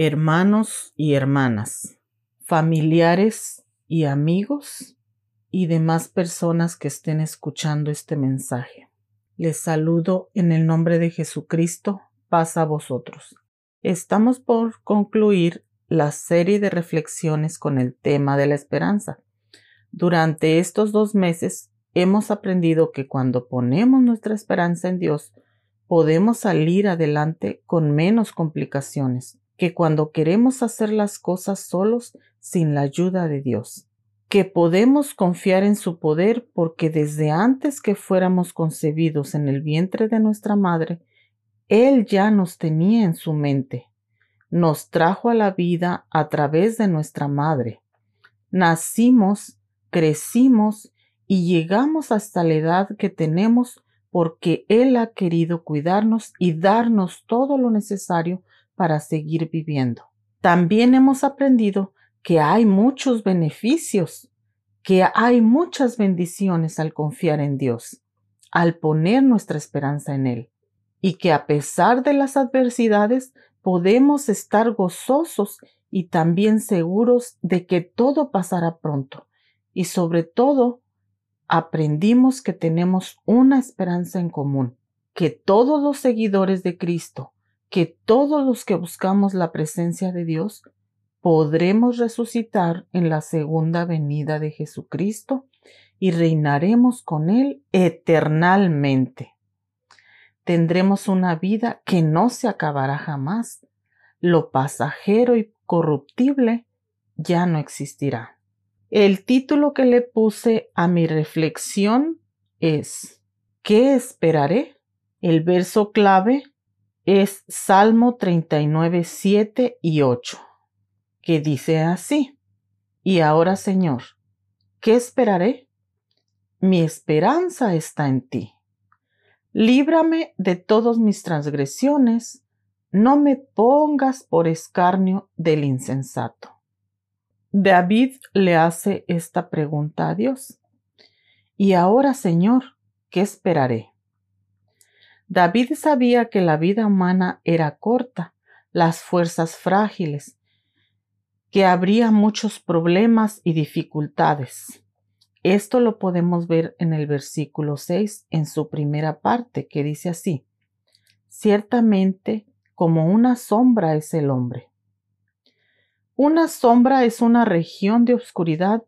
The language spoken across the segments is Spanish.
hermanos y hermanas, familiares y amigos y demás personas que estén escuchando este mensaje. Les saludo en el nombre de Jesucristo, paz a vosotros. Estamos por concluir la serie de reflexiones con el tema de la esperanza. Durante estos dos meses hemos aprendido que cuando ponemos nuestra esperanza en Dios, podemos salir adelante con menos complicaciones que cuando queremos hacer las cosas solos sin la ayuda de Dios, que podemos confiar en su poder porque desde antes que fuéramos concebidos en el vientre de nuestra madre, Él ya nos tenía en su mente, nos trajo a la vida a través de nuestra madre. Nacimos, crecimos y llegamos hasta la edad que tenemos porque Él ha querido cuidarnos y darnos todo lo necesario para seguir viviendo. También hemos aprendido que hay muchos beneficios, que hay muchas bendiciones al confiar en Dios, al poner nuestra esperanza en Él, y que a pesar de las adversidades podemos estar gozosos y también seguros de que todo pasará pronto, y sobre todo aprendimos que tenemos una esperanza en común, que todos los seguidores de Cristo, que todos los que buscamos la presencia de Dios podremos resucitar en la segunda venida de Jesucristo y reinaremos con Él eternalmente. Tendremos una vida que no se acabará jamás. Lo pasajero y corruptible ya no existirá. El título que le puse a mi reflexión es ¿Qué esperaré? El verso clave es Salmo 39, 7 y 8, que dice así, Y ahora Señor, ¿qué esperaré? Mi esperanza está en ti. Líbrame de todas mis transgresiones, no me pongas por escarnio del insensato. David le hace esta pregunta a Dios. Y ahora, Señor, ¿qué esperaré? David sabía que la vida humana era corta, las fuerzas frágiles, que habría muchos problemas y dificultades. Esto lo podemos ver en el versículo 6 en su primera parte, que dice así, Ciertamente como una sombra es el hombre. Una sombra es una región de oscuridad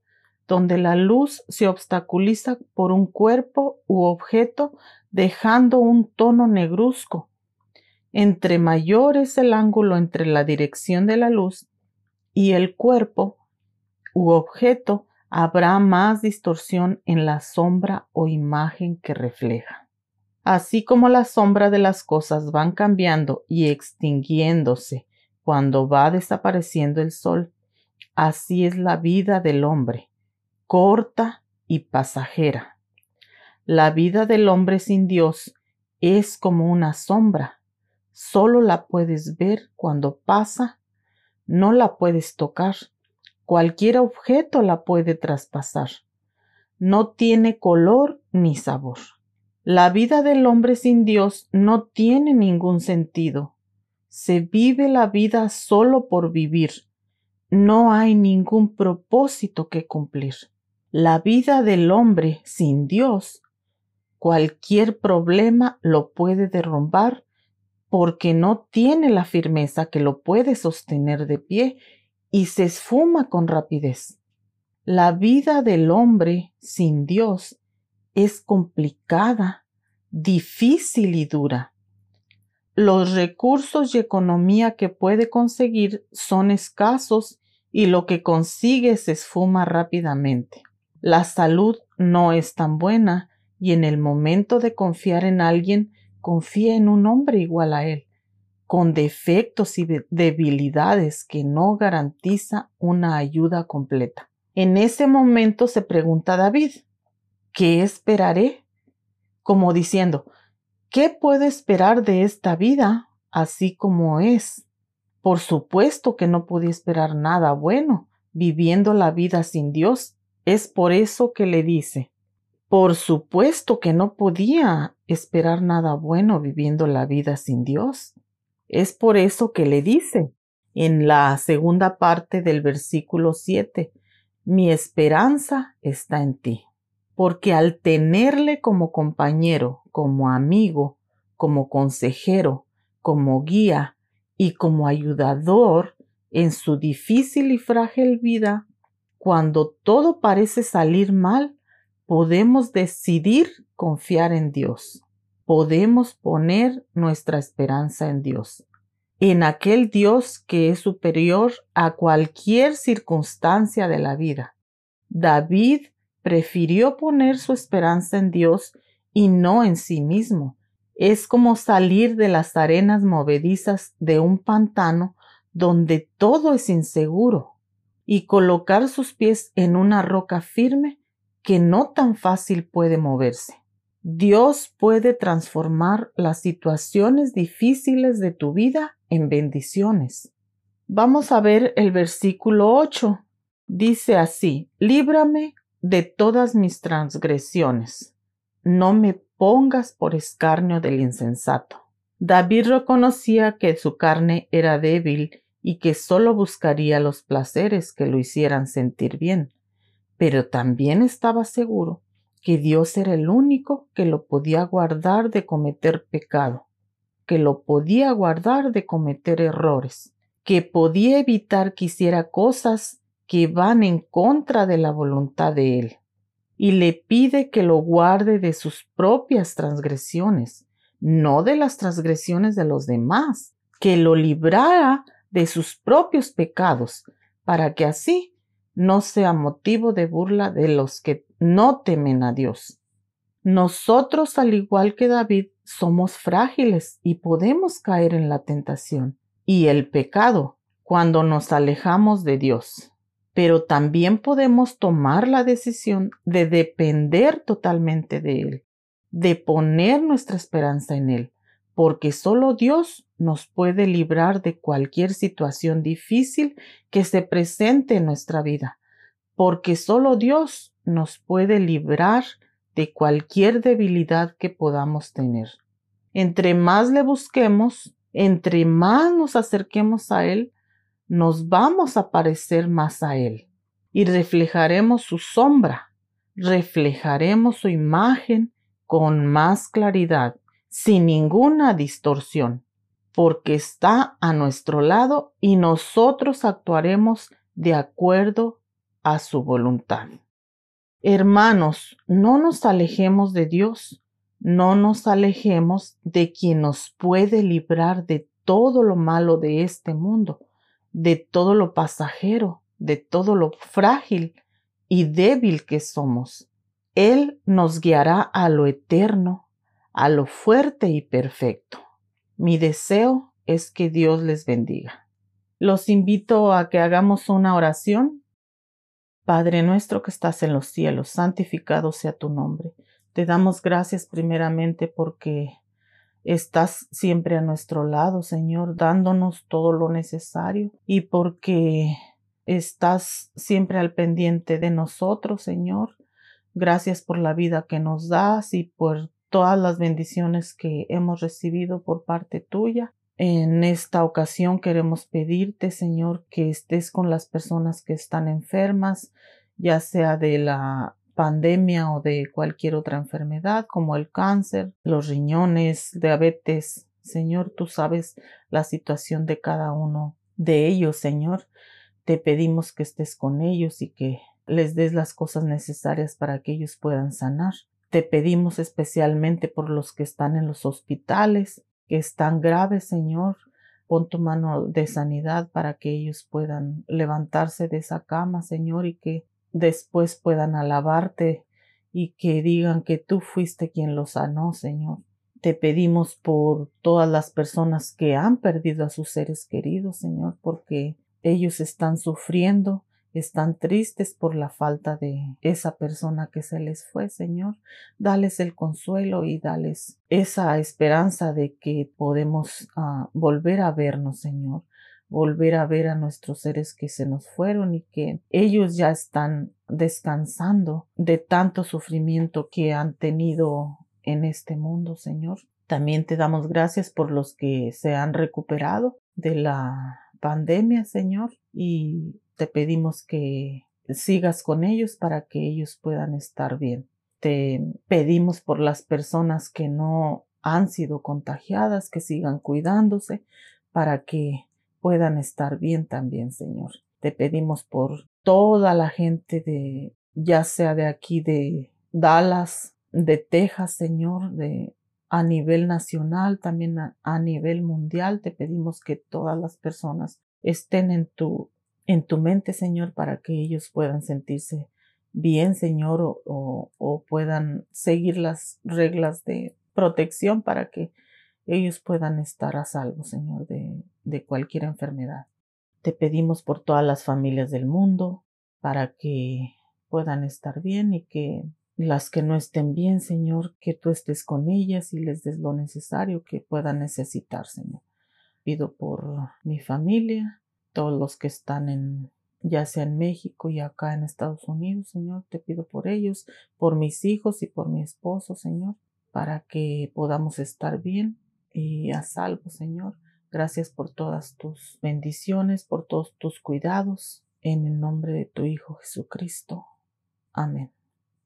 donde la luz se obstaculiza por un cuerpo u objeto dejando un tono negruzco. Entre mayor es el ángulo entre la dirección de la luz y el cuerpo u objeto, habrá más distorsión en la sombra o imagen que refleja. Así como la sombra de las cosas van cambiando y extinguiéndose cuando va desapareciendo el sol, así es la vida del hombre, corta y pasajera. La vida del hombre sin Dios es como una sombra. Solo la puedes ver cuando pasa, no la puedes tocar. Cualquier objeto la puede traspasar. No tiene color ni sabor. La vida del hombre sin Dios no tiene ningún sentido. Se vive la vida solo por vivir. No hay ningún propósito que cumplir. La vida del hombre sin Dios Cualquier problema lo puede derrumbar porque no tiene la firmeza que lo puede sostener de pie y se esfuma con rapidez. La vida del hombre sin Dios es complicada, difícil y dura. Los recursos y economía que puede conseguir son escasos y lo que consigue se esfuma rápidamente. La salud no es tan buena y en el momento de confiar en alguien, confía en un hombre igual a él, con defectos y debilidades que no garantiza una ayuda completa. En ese momento se pregunta David, ¿qué esperaré? Como diciendo, ¿qué puedo esperar de esta vida así como es? Por supuesto que no podía esperar nada bueno viviendo la vida sin Dios. Es por eso que le dice, por supuesto que no podía esperar nada bueno viviendo la vida sin Dios. Es por eso que le dice, en la segunda parte del versículo 7. Mi esperanza está en ti, porque al tenerle como compañero, como amigo, como consejero, como guía y como ayudador en su difícil y frágil vida, cuando todo parece salir mal, podemos decidir confiar en Dios. Podemos poner nuestra esperanza en Dios en aquel Dios que es superior a cualquier circunstancia de la vida. David prefirió poner su esperanza en Dios y no en sí mismo. Es como salir de las arenas movedizas de un pantano donde todo es inseguro y colocar sus pies en una roca firme que no tan fácil puede moverse. Dios puede transformar las situaciones difíciles de tu vida en bendiciones. Vamos a ver el versículo 8. Dice así, líbrame de todas mis transgresiones. No me pongas por escarnio del insensato. David reconocía que su carne era débil y que sólo buscaría los placeres que lo hicieran sentir bien, pero también estaba seguro que Dios era el único que lo podía guardar de cometer pecado, que lo podía guardar de cometer errores, que podía evitar que hiciera cosas que van en contra de la voluntad de Él, y le pide que lo guarde de sus propias transgresiones, no de las transgresiones de los demás, que lo librara de sus propios pecados, para que así no sea motivo de burla de los que no temen a Dios. Nosotros, al igual que David, somos frágiles y podemos caer en la tentación y el pecado cuando nos alejamos de Dios. Pero también podemos tomar la decisión de depender totalmente de Él, de poner nuestra esperanza en Él, porque solo Dios nos puede librar de cualquier situación difícil que se presente en nuestra vida, porque solo Dios nos puede librar de cualquier debilidad que podamos tener. Entre más le busquemos, entre más nos acerquemos a Él, nos vamos a parecer más a Él y reflejaremos su sombra, reflejaremos su imagen con más claridad, sin ninguna distorsión, porque está a nuestro lado y nosotros actuaremos de acuerdo a su voluntad. Hermanos, no nos alejemos de Dios, no nos alejemos de quien nos puede librar de todo lo malo de este mundo, de todo lo pasajero, de todo lo frágil y débil que somos. Él nos guiará a lo eterno, a lo fuerte y perfecto. Mi deseo es que Dios les bendiga. Los invito a que hagamos una oración Padre nuestro que estás en los cielos, santificado sea tu nombre. Te damos gracias primeramente porque estás siempre a nuestro lado, Señor, dándonos todo lo necesario y porque estás siempre al pendiente de nosotros, Señor. Gracias por la vida que nos das y por todas las bendiciones que hemos recibido por parte tuya. En esta ocasión queremos pedirte, Señor, que estés con las personas que están enfermas, ya sea de la pandemia o de cualquier otra enfermedad como el cáncer, los riñones, diabetes. Señor, tú sabes la situación de cada uno de ellos, Señor. Te pedimos que estés con ellos y que les des las cosas necesarias para que ellos puedan sanar. Te pedimos especialmente por los que están en los hospitales, que están graves, Señor. Pon tu mano de sanidad para que ellos puedan levantarse de esa cama, Señor, y que después puedan alabarte y que digan que tú fuiste quien los sanó, Señor. Te pedimos por todas las personas que han perdido a sus seres queridos, Señor, porque ellos están sufriendo están tristes por la falta de esa persona que se les fue, Señor. Dales el consuelo y dales esa esperanza de que podemos ah, volver a vernos, Señor, volver a ver a nuestros seres que se nos fueron y que ellos ya están descansando de tanto sufrimiento que han tenido en este mundo, Señor. También te damos gracias por los que se han recuperado de la pandemia, Señor, y te pedimos que sigas con ellos para que ellos puedan estar bien. Te pedimos por las personas que no han sido contagiadas, que sigan cuidándose para que puedan estar bien también, Señor. Te pedimos por toda la gente de, ya sea de aquí de Dallas, de Texas, Señor, de a nivel nacional, también a, nivel mundial. Te pedimos que todas las personas estén en tu, en tu mente, Señor, para que ellos puedan sentirse bien, Señor, o, o puedan seguir las reglas de protección para que ellos puedan estar a salvo, Señor, de, de cualquier enfermedad. Te pedimos por todas las familias del mundo para que puedan estar bien y que las que no estén bien, Señor, que tú estés con ellas y les des lo necesario que puedan necesitar, Señor. Pido por mi familia, todos los que están en, ya sea en México y acá en Estados Unidos, Señor, te pido por ellos, por mis hijos y por mi esposo, Señor, para que podamos estar bien y a salvo, Señor. Gracias por todas tus bendiciones, por todos tus cuidados, en el nombre de tu Hijo Jesucristo. Amén.